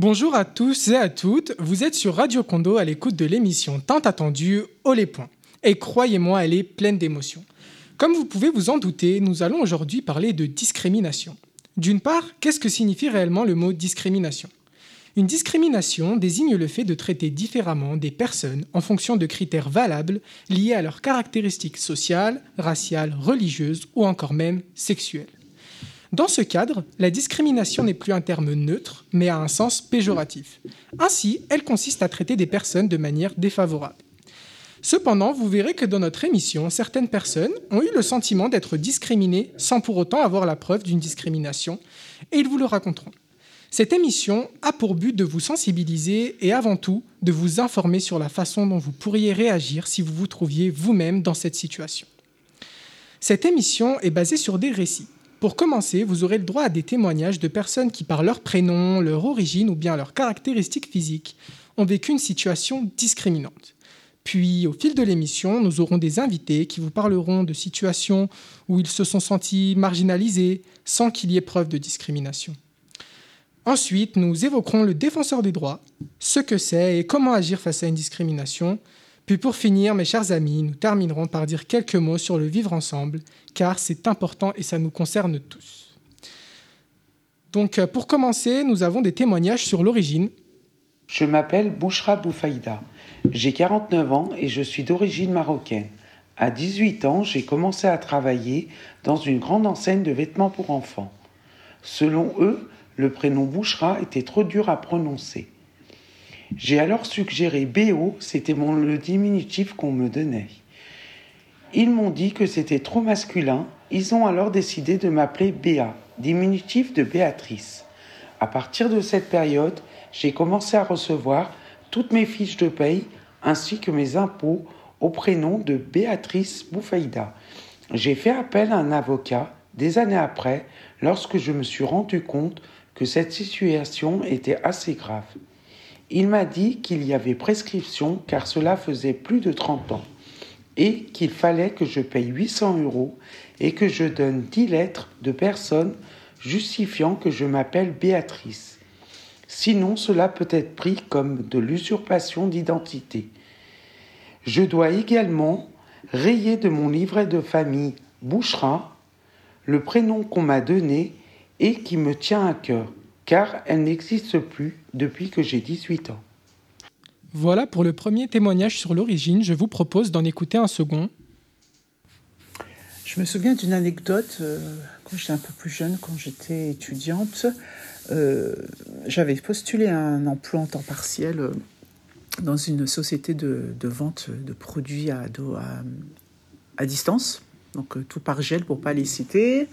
Bonjour à tous et à toutes, vous êtes sur Radio Condo à l'écoute de l'émission tant attendue Au les points. Et croyez-moi, elle est pleine d'émotions. Comme vous pouvez vous en douter, nous allons aujourd'hui parler de discrimination. D'une part, qu'est-ce que signifie réellement le mot discrimination? Une discrimination désigne le fait de traiter différemment des personnes en fonction de critères valables liés à leurs caractéristiques sociales, raciales, religieuses ou encore même sexuelles. Dans ce cadre, la discrimination n'est plus un terme neutre, mais a un sens péjoratif. Ainsi, elle consiste à traiter des personnes de manière défavorable. Cependant, vous verrez que dans notre émission, certaines personnes ont eu le sentiment d'être discriminées sans pour autant avoir la preuve d'une discrimination, et ils vous le raconteront. Cette émission a pour but de vous sensibiliser et avant tout de vous informer sur la façon dont vous pourriez réagir si vous vous trouviez vous-même dans cette situation. Cette émission est basée sur des récits. Pour commencer, vous aurez le droit à des témoignages de personnes qui, par leur prénom, leur origine ou bien leurs caractéristiques physiques, ont vécu une situation discriminante. Puis, au fil de l'émission, nous aurons des invités qui vous parleront de situations où ils se sont sentis marginalisés sans qu'il y ait preuve de discrimination. Ensuite, nous évoquerons le défenseur des droits, ce que c'est et comment agir face à une discrimination, puis pour finir, mes chers amis, nous terminerons par dire quelques mots sur le vivre ensemble, car c'est important et ça nous concerne tous. Donc euh, pour commencer, nous avons des témoignages sur l'origine. Je m'appelle Bouchra Boufaïda. J'ai 49 ans et je suis d'origine marocaine. À 18 ans, j'ai commencé à travailler dans une grande enseigne de vêtements pour enfants. Selon eux, le prénom Bouchra était trop dur à prononcer. J'ai alors suggéré BO, c'était le diminutif qu'on me donnait. Ils m'ont dit que c'était trop masculin, ils ont alors décidé de m'appeler Béa, diminutif de Béatrice. À partir de cette période, j'ai commencé à recevoir toutes mes fiches de paye ainsi que mes impôts au prénom de Béatrice Boufaïda. J'ai fait appel à un avocat des années après lorsque je me suis rendu compte que cette situation était assez grave. Il m'a dit qu'il y avait prescription car cela faisait plus de 30 ans et qu'il fallait que je paye 800 euros et que je donne 10 lettres de personnes justifiant que je m'appelle Béatrice. Sinon, cela peut être pris comme de l'usurpation d'identité. Je dois également rayer de mon livret de famille Bouchera le prénom qu'on m'a donné et qui me tient à cœur car elle n'existe plus depuis que j'ai 18 ans. Voilà pour le premier témoignage sur l'origine. Je vous propose d'en écouter un second. Je me souviens d'une anecdote euh, quand j'étais un peu plus jeune, quand j'étais étudiante. Euh, j'avais postulé un emploi en temps partiel euh, dans une société de, vente de produits à, à, à distance, donc tout par gel pour pas les citer.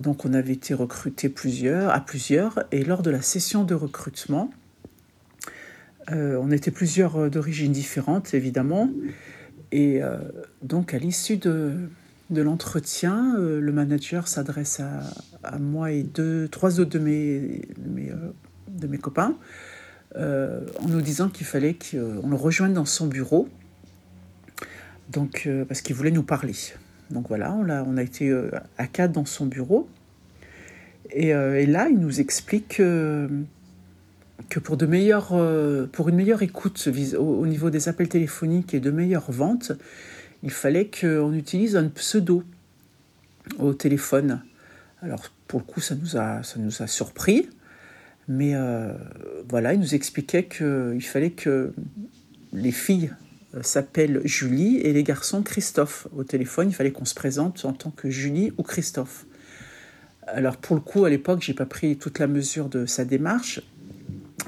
Donc on avait été recruté plusieurs, à plusieurs, et lors de la session de recrutement, euh, on était plusieurs euh, d'origines différentes, évidemment, et euh, donc à l'issue de, l'entretien, le manager s'adresse à, moi et deux, trois autres de mes, de mes, copains, en nous disant qu'il fallait qu'on le rejoigne dans son bureau, donc, parce qu'il voulait nous parler. Donc voilà, on a, été euh, à quatre dans son bureau. Euh, et, là, il nous explique que, euh, pour une meilleure écoute au, niveau des appels téléphoniques et de meilleures ventes, il fallait qu'on utilise un pseudo au téléphone. Alors, pour le coup, ça nous a, surpris. Mais voilà, il nous expliquait qu'il fallait que les filles euh, s'appelle Julie et les garçons Christophe. Au téléphone, il fallait qu'on se présente en tant que Julie ou Christophe. Alors pour le coup, à l'époque, j'ai pas pris toute la mesure de sa démarche,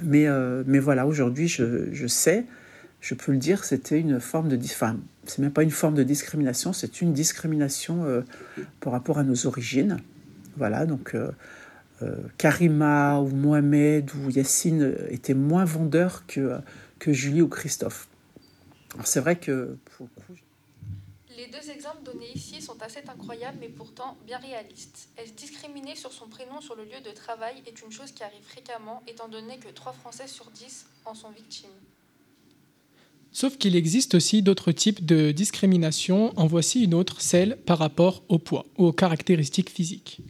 mais, euh, mais voilà, aujourd'hui, je, je, sais, je peux le dire, c'était une forme de... Enfin, c'est même pas une forme de discrimination, c'est une discrimination euh, par rapport à nos origines. Voilà, donc Karima ou Mohamed ou Yacine étaient moins vendeurs que, que Julie ou Christophe. C'est vrai que pour le coup. Les deux exemples donnés ici sont assez incroyables, mais pourtant bien réalistes. Est-ce discriminer sur son prénom sur le lieu de travail est une chose qui arrive fréquemment, étant donné que 3 Français sur 10 en sont victimes. Sauf qu'il existe aussi d'autres types de discrimination. En voici une autre, celle par rapport au poids ou aux caractéristiques physiques.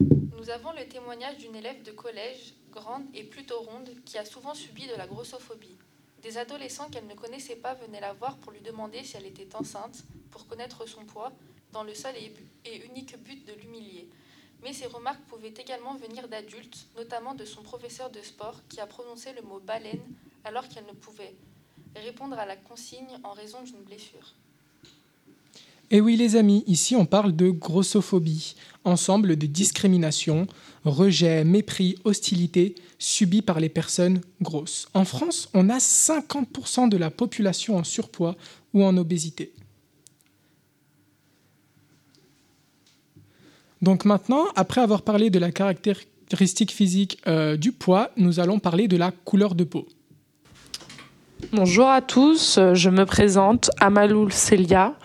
Nous avons le témoignage d'une élève de collège grande et plutôt ronde, qui a souvent subi de la grossophobie. Des adolescents qu'elle ne connaissait pas venaient la voir pour lui demander si elle était enceinte, pour connaître son poids, dans le seul et unique but de l'humilier. Mais ces remarques pouvaient également venir d'adultes, notamment de son professeur de sport qui a prononcé le mot baleine alors qu'elle ne pouvait répondre à la consigne en raison d'une blessure. Et oui les amis, ici on parle de grossophobie, ensemble de discrimination, rejet, mépris, hostilité subis par les personnes grosses. En France, on a 50% de la population en surpoids ou en obésité. Donc maintenant, après avoir parlé de la caractéristique physique euh, du poids, nous allons parler de la couleur de peau. Bonjour à tous, je me présente Amaloul Celia,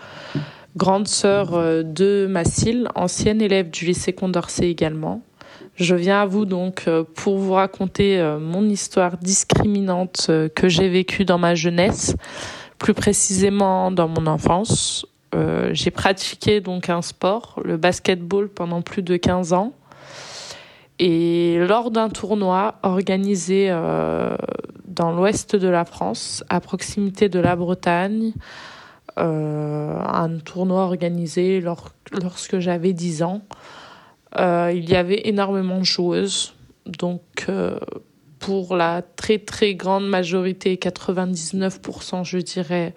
grande sœur euh, de Massile, ancienne élève du lycée Condorcet également. Je viens à vous donc euh, pour vous raconter mon histoire discriminante que j'ai vécue dans ma jeunesse, plus précisément dans mon enfance. Euh, j'ai pratiqué donc un sport, le basketball, pendant plus de 15 ans. Et lors d'un tournoi organisé euh, dans l'ouest de la France, à proximité de la Bretagne, euh, un tournoi organisé lorsque j'avais 10 ans, il y avait énormément de joueuses. Donc, pour la très très grande majorité, 99%, je dirais,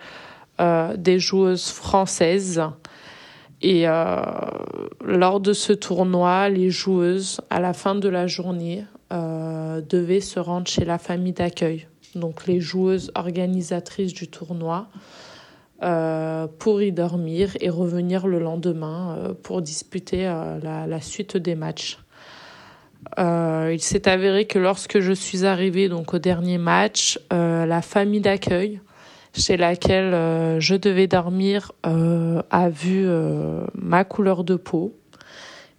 euh, des joueuses françaises. Et euh, lors de ce tournoi, les joueuses, à la fin de la journée, euh, devaient se rendre chez la famille d'accueil. Donc les joueuses organisatrices du tournoi pour y dormir et revenir le lendemain pour disputer la, la, suite des matchs. il s'est avéré que lorsque je suis arrivée donc au dernier match, la famille d'accueil chez laquelle euh, je devais dormir euh, a vu euh, ma couleur de peau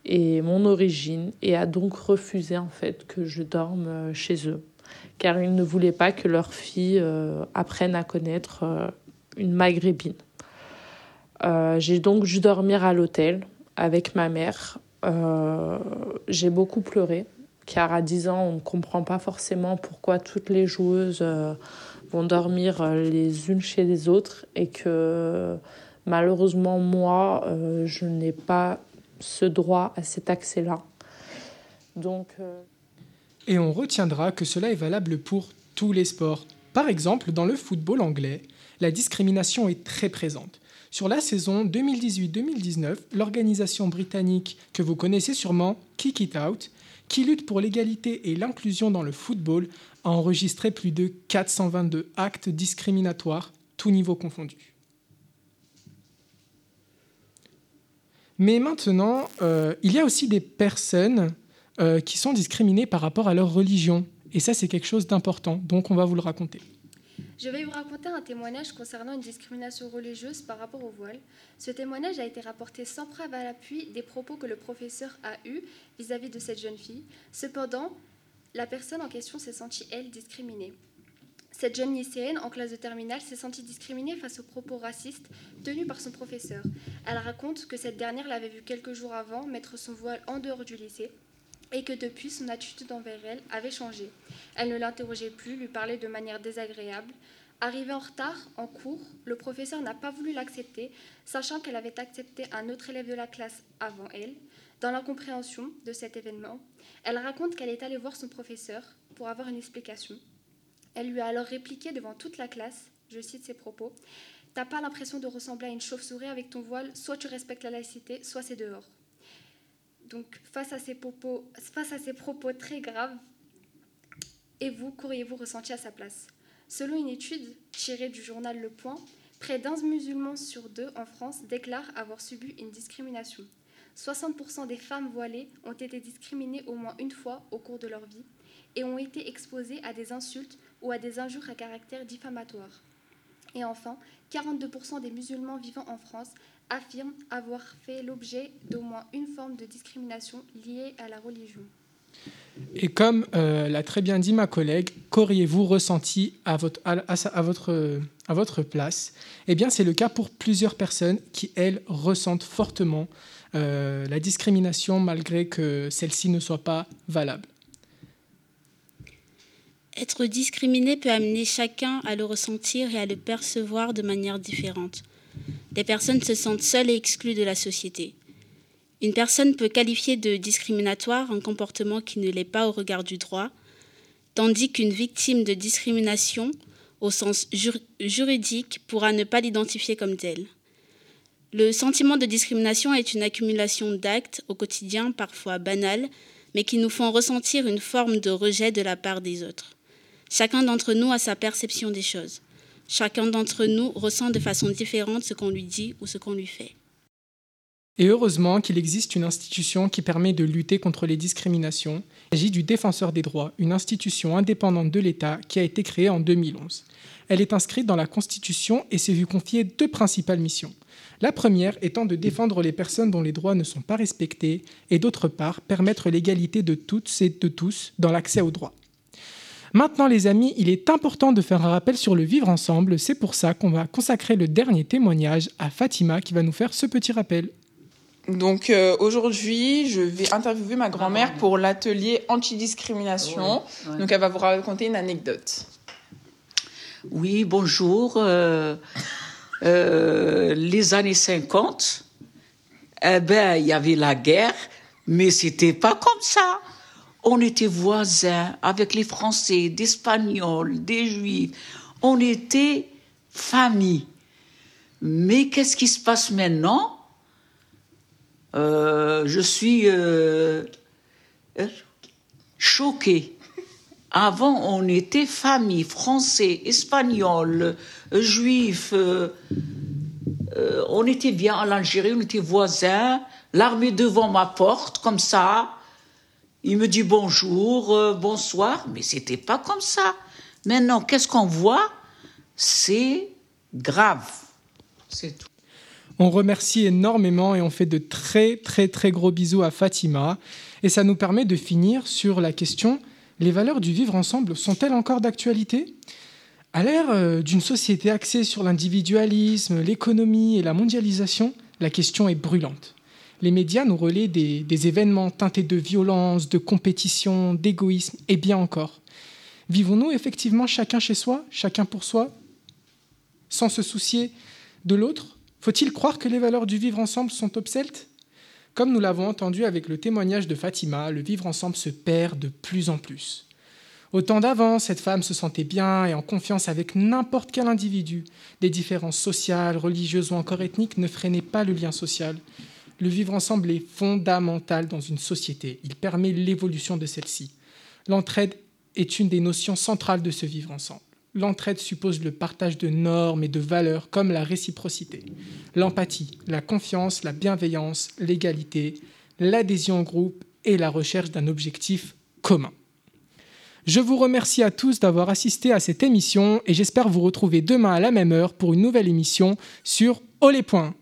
et mon origine et a donc refusé en fait que je dorme chez eux car ils ne voulaient pas que leur fille apprenne à connaître une maghrébine. j'ai donc dû dormir à l'hôtel avec ma mère. j'ai beaucoup pleuré car à 10 ans on ne comprend pas forcément pourquoi toutes les joueuses vont dormir euh, les unes chez les autres et que malheureusement moi euh, je n'ai pas ce droit à cet accès-là. Donc euh, et on retiendra que cela est valable pour tous les sports. Par exemple, dans le football anglais, la discrimination est très présente. Sur la saison 2018-2019, l'organisation britannique que vous connaissez sûrement, Kick It Out, qui lutte pour l'égalité et l'inclusion dans le football, a enregistré plus de 422 actes discriminatoires, tous niveaux confondus. Mais maintenant, euh, il y a aussi des personnes euh, qui sont discriminées par rapport à leur religion. Et ça, c'est quelque chose d'important. Donc, on va vous le raconter. Je vais vous raconter un témoignage concernant une discrimination religieuse par rapport au voile. Ce témoignage a été rapporté sans preuve à l'appui des propos que le professeur a eus vis-à-vis de cette jeune fille. Cependant, la personne en question s'est sentie, elle, discriminée. Cette jeune lycéenne en classe de terminale s'est sentie discriminée face aux propos racistes tenus par son professeur. Elle raconte que cette dernière l'avait vue quelques jours avant mettre son voile en dehors du lycée et que depuis son attitude envers elle avait changé. Elle ne l'interrogeait plus, lui parlait de manière désagréable. Arrivée en retard en cours, le professeur n'a pas voulu l'accepter, sachant qu'elle avait accepté un autre élève de la classe avant elle. Dans l'incompréhension de cet événement, elle raconte qu'elle est allée voir son professeur pour avoir une explication. Elle lui a alors répliqué devant toute la classe, je cite ses propos, T'as pas l'impression de ressembler à une chauve-souris avec ton voile, soit tu respectes la laïcité, soit c'est dehors. Donc face à ces propos, très graves, et vous, qu'auriez-vous ressenti à sa place? Selon une étude tirée du journal Le Point, près d'un musulman sur deux en France déclare avoir subi une discrimination. 60% des femmes voilées ont été discriminées au moins une fois au cours de leur vie et ont été exposées à des insultes ou à des injures à caractère diffamatoire. Et enfin, 42% des musulmans vivant en France affirment avoir fait l'objet d'au moins une forme de discrimination liée à la religion. Et comme euh, l'a très bien dit ma collègue, qu'auriez-vous ressenti à votre, à, votre, à votre place? Eh bien, c'est le cas pour plusieurs personnes qui, elles, ressentent fortement euh, la discrimination malgré que celle-ci ne soit pas valable. être discriminé peut amener chacun à le ressentir et à le percevoir de manière différente. Des personnes se sentent seules et exclues de la société. Une personne peut qualifier de discriminatoire un comportement qui ne l'est pas au regard du droit, tandis qu'une victime de discrimination, au sens juridique, pourra ne pas l'identifier comme telle. Le sentiment de discrimination est une accumulation d'actes au quotidien, parfois banals, mais qui nous font ressentir une forme de rejet de la part des autres. Chacun d'entre nous a sa perception des choses. Chacun d'entre nous ressent de façon différente ce qu'on lui dit ou ce qu'on lui fait. Et heureusement qu'il existe une institution qui permet de lutter contre les discriminations. Il s'agit du Défenseur des droits, une institution indépendante de l'État qui a été créée en 2011. Elle est inscrite dans la Constitution et s'est vue confier deux principales missions. La première étant de défendre les personnes dont les droits ne sont pas respectés et d'autre part permettre l'égalité de toutes et de tous dans l'accès aux droits. Maintenant les amis, il est important de faire un rappel sur le vivre ensemble, c'est pour ça qu'on va consacrer le dernier témoignage à Fatima qui va nous faire ce petit rappel. Donc euh, aujourd'hui, je vais interviewer ma grand-mère pour l'atelier antidiscrimination. Donc elle va vous raconter une anecdote. Oui, bonjour. Euh, euh, les années 50, eh ben, il y avait la guerre, mais c'était pas comme ça. On était voisins avec les Français, des Espagnols, des Juifs. On était famille. Mais qu'est-ce qui se passe maintenant? Euh, je suis euh, choquée. Avant, on était famille, français, espagnol, juif. Euh, on était bien en Algérie, on était voisins. L'armée devant ma porte, comme ça. Il me dit bonjour, bonsoir, mais c'était pas comme ça. Maintenant, qu'est-ce qu'on voit? C'est grave. C'est. On remercie énormément et on fait de très très très gros bisous à Fatima. Et ça nous permet de finir sur la question, les valeurs du vivre ensemble sont-elles encore d'actualité? À l'ère euh, d'une société axée sur l'individualisme, l'économie et la mondialisation, la question est brûlante. Les médias nous relaient des, événements teintés de violence, de compétition, d'égoïsme et bien encore. Vivons-nous effectivement chacun chez soi, chacun pour soi, sans se soucier de l'autre? Faut-il croire que les valeurs du vivre ensemble sont obsolètes? Comme nous l'avons entendu avec le témoignage de Fatima, le vivre ensemble se perd de plus en plus. Au temps d'avant, cette femme se sentait bien et en confiance avec n'importe quel individu. Des différences sociales, religieuses ou encore ethniques ne freinaient pas le lien social. Le vivre ensemble est fondamental dans une société. Il permet l'évolution de celle-ci. L'entraide est une des notions centrales de ce vivre ensemble. L'entraide suppose le partage de normes et de valeurs comme la réciprocité, l'empathie, la confiance, la bienveillance, l'égalité, l'adhésion au groupe et la recherche d'un objectif commun. Je vous remercie à tous d'avoir assisté à cette émission et j'espère vous retrouver demain à la même heure pour une nouvelle émission sur Haut les points.